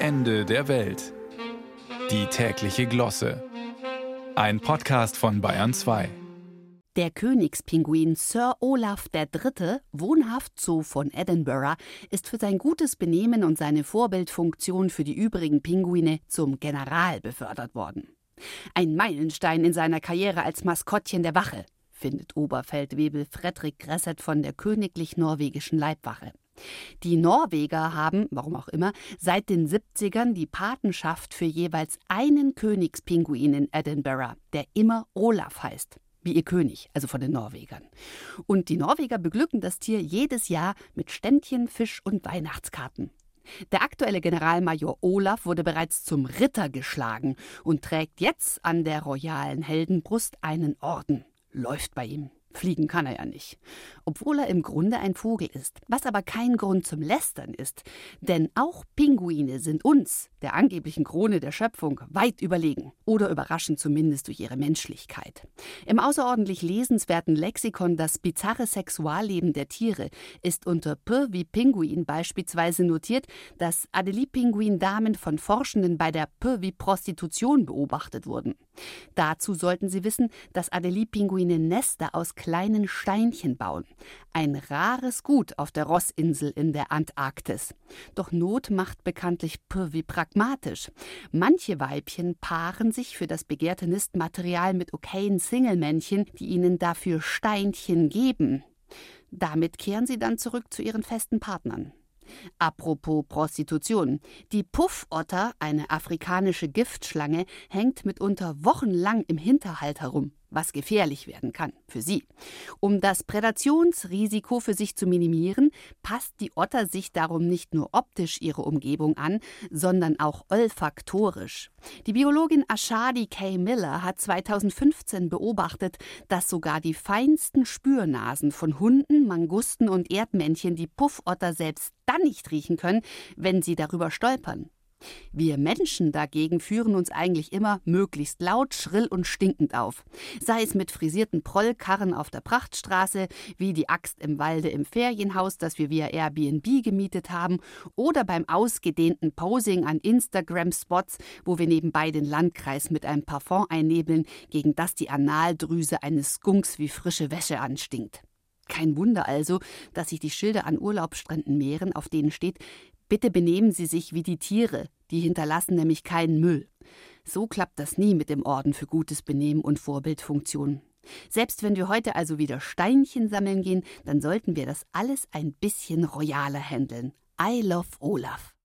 Ende der Welt. Die tägliche Glosse. Ein Podcast von Bayern 2. Der Königspinguin Sir Olaf III., wohnhaft Zoo von Edinburgh, ist für sein gutes Benehmen und seine Vorbildfunktion für die übrigen Pinguine zum General befördert worden. Ein Meilenstein in seiner Karriere als Maskottchen der Wache, findet Oberfeldwebel Fredrik Gresset von der Königlich Norwegischen Leibwache. Die Norweger haben, warum auch immer, seit den 70ern die Patenschaft für jeweils einen Königspinguin in Edinburgh, der immer Olaf heißt wie ihr König, also von den Norwegern. Und die Norweger beglücken das Tier jedes Jahr mit Ständchen, Fisch und Weihnachtskarten. Der aktuelle Generalmajor Olaf wurde bereits zum Ritter geschlagen und trägt jetzt an der royalen Heldenbrust einen Orden. Läuft bei ihm. Fliegen kann er ja nicht. Obwohl er im Grunde ein Vogel ist, was aber kein Grund zum Lästern ist. Denn auch Pinguine sind uns, der angeblichen Krone der Schöpfung, weit überlegen oder überraschen zumindest durch ihre Menschlichkeit. Im außerordentlich lesenswerten Lexikon Das bizarre Sexualleben der Tiere ist unter P wie Pinguin beispielsweise notiert, dass Adelie-Pinguin-Damen von Forschenden bei der P wie Prostitution beobachtet wurden. Dazu sollten Sie wissen, dass Adelie-Pinguine Nester aus kleinen Steinchen bauen. Ein rares Gut auf der Rossinsel in der Antarktis. Doch Not macht bekanntlich wie pragmatisch. Manche Weibchen paaren sich für das begehrte Nistmaterial mit okayen Singlemännchen, die ihnen dafür Steinchen geben. Damit kehren sie dann zurück zu ihren festen Partnern. Apropos Prostitution. Die Puffotter, eine afrikanische Giftschlange, hängt mitunter wochenlang im Hinterhalt herum was gefährlich werden kann für sie. Um das Prädationsrisiko für sich zu minimieren, passt die Otter sich darum nicht nur optisch ihre Umgebung an, sondern auch olfaktorisch. Die Biologin Ashadi K. Miller hat 2015 beobachtet, dass sogar die feinsten Spürnasen von Hunden, Mangusten und Erdmännchen die Puffotter selbst dann nicht riechen können, wenn sie darüber stolpern. Wir Menschen dagegen führen uns eigentlich immer möglichst laut, schrill und stinkend auf. Sei es mit frisierten Prollkarren auf der Prachtstraße, wie die Axt im Walde im Ferienhaus, das wir via Airbnb gemietet haben, oder beim ausgedehnten Posing an Instagram-Spots, wo wir nebenbei den Landkreis mit einem Parfum einnebeln, gegen das die Analdrüse eines Skunks wie frische Wäsche anstinkt. Kein Wunder also, dass sich die Schilder an Urlaubsstränden mehren, auf denen steht, Bitte benehmen Sie sich wie die Tiere, die hinterlassen nämlich keinen Müll. So klappt das nie mit dem Orden für gutes Benehmen und Vorbildfunktion. Selbst wenn wir heute also wieder Steinchen sammeln gehen, dann sollten wir das alles ein bisschen royaler handeln. I love Olaf.